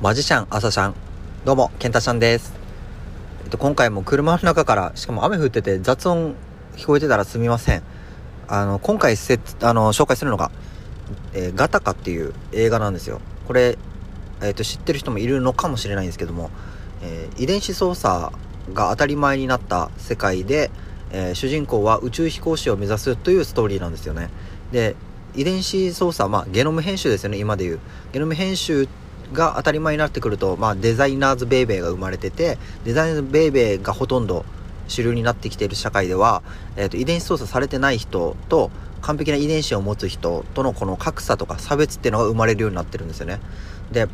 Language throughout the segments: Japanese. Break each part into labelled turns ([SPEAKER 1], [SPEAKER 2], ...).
[SPEAKER 1] マジシャン朝シャン。どうもケンタシャンです、えっと、今回も車の中からしかも雨降ってて雑音聞こえてたらすみません。あの今回せあの紹介するのが、えーガタカっていう映画なんですよ。これ、えっと知ってる人もいるのかもしれないんですけども、えー遺伝子操作が当たり前になった世界で、え主人公は宇宙飛行士を目指すというストーリーなんですよね。で遺伝子操作、まあ、ゲノム編集ですよね今でいう。ゲノム編集が当たり前になってくると、まあ、デザイナーズベイベーが生まれててデザイナーズベイベーがほとんど主流になってきている社会では、えーと遺伝子操作されてない人と完璧な遺伝子を持つ人とのこの格差とか差別っていうのが生まれるようになってるんですよね。で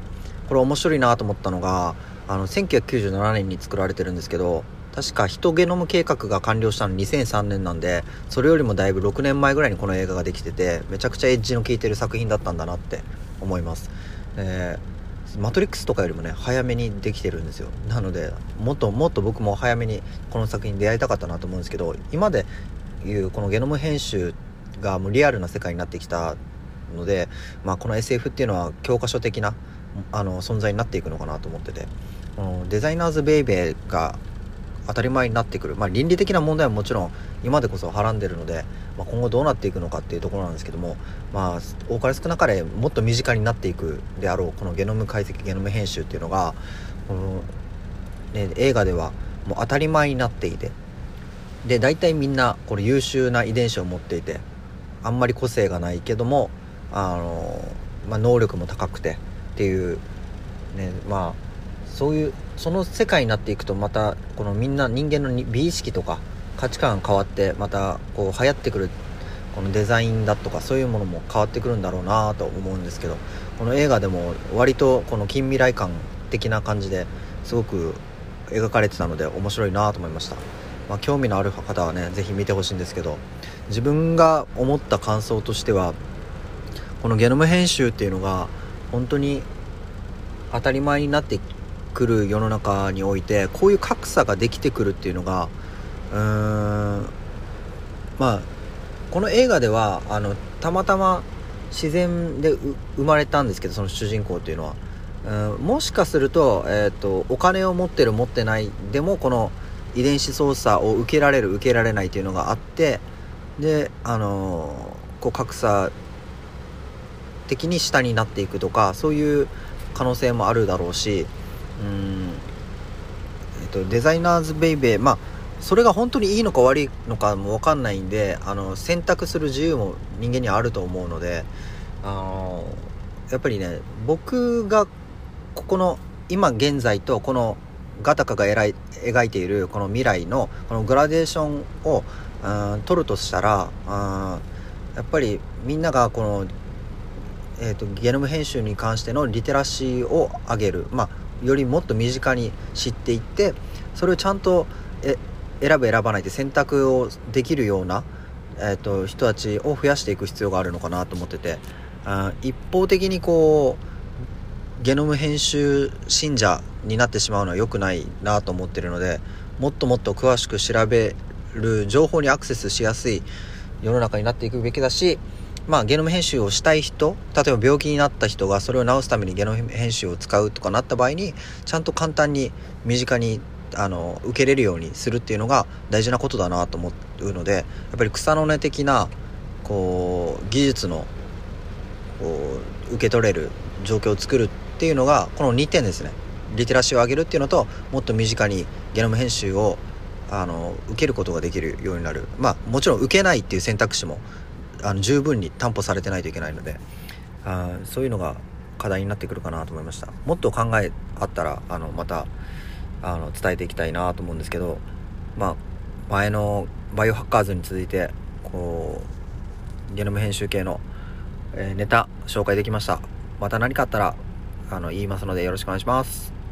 [SPEAKER 1] これ面白いなと思ったのがあの1997年に作られてるんですけど確かヒトゲノム計画が完了したの2003年なんでそれよりもだいぶ6年前ぐらいにこの映画ができててめちゃくちゃエッジの効いてる作品だったんだなって思います、えーマトリックスとかよりもね早めにできてるんですよ。なのでもっともっと僕も早めにこの作品に出会いたかったなと思うんですけど今でいうこのゲノム編集がもうリアルな世界になってきたので、まあ、この SF っていうのは教科書的なあの存在になっていくのかなと思っててデザイナーズ・ベイベーが当たり前になってくる、まあ、倫理的な問題はもちろん今でこそはらんでるので、まあ、今後どうなっていくのかっていうところなんですけども、まあ、多かれ少なかれもっと身近になっていくであろうこのゲノム解析ゲノム編集っていうのがこの、ね、映画ではもう当たり前になっていてで大体みんなこれ優秀な遺伝子を持っていてあんまり個性がないけどもあの、まあ、能力も高くてっていうねまあそういうその世界になっていくとまたこのみんな人間の美意識とか価値観が変わってまたこう流行ってくるこのデザインだとかそういうものも変わってくるんだろうなと思うんですけどこの映画でも割とこの近未来感的な感じですごく描かれてたので面白いなと思いました、まあ、興味のある方はね是非見てほしいんですけど自分が思った感想としてはこのゲノム編集っていうのが本当に当たり前になってくる世の中においてこういう格差ができてくるっていうのがうーんまあこの映画ではあのたまたま自然で生まれたんですけどその主人公っていうのは。うんもしかすると,、えー、とお金を持ってる持ってないでもこの遺伝子操作を受けられる受けられないっていうのがあってであのーこう格差的に下になっていくとかそういう可能性もあるだろうしうん、えっと、デザイナーズベイベーまあそれが本当にいいのか悪いのかも分かんないんであの選択する自由も人間にはあると思うのであのやっぱりね僕がここの今現在とこのガタカが描い描いているこの未来のこのグラデーションをうん取るとしたらうんやっぱりみんながこの、えー、とゲノム編集に関してのリテラシーを上げる、まあ、よりもっと身近に知っていってそれをちゃんとえ選ぶ選ばないで選択をできるような、えー、と人たちを増やしていく必要があるのかなと思っててあ一方的にこうゲノム編集信者になってしまうのは良くないなと思ってるのでもっともっと詳しく調べる情報にアクセスしやすい世の中になっていくべきだし、まあ、ゲノム編集をしたい人例えば病気になった人がそれを治すためにゲノム編集を使うとかなった場合にちゃんと簡単に身近にあの受けれるようにするっていうのが大事なことだなと思うのでやっぱり草の根的なこう技術のこう受け取れる状況を作るっていうのがこの2点ですね。リテラシーを上げるっていうのともっと身近にゲノム編集をあの受けることができるようになる。まあもちろん受けないっていう選択肢もあの十分に担保されてないといけないのであそういうのが課題になってくるかなと思いました。もっと考えあったらあのまたあの伝えていきたいなと思うんですけどまあ前のバイオハッカーズに続いてこうゲノム編集系の、えーネタ紹介できました。また何かあったらあの言いますのでよろしくお願いします。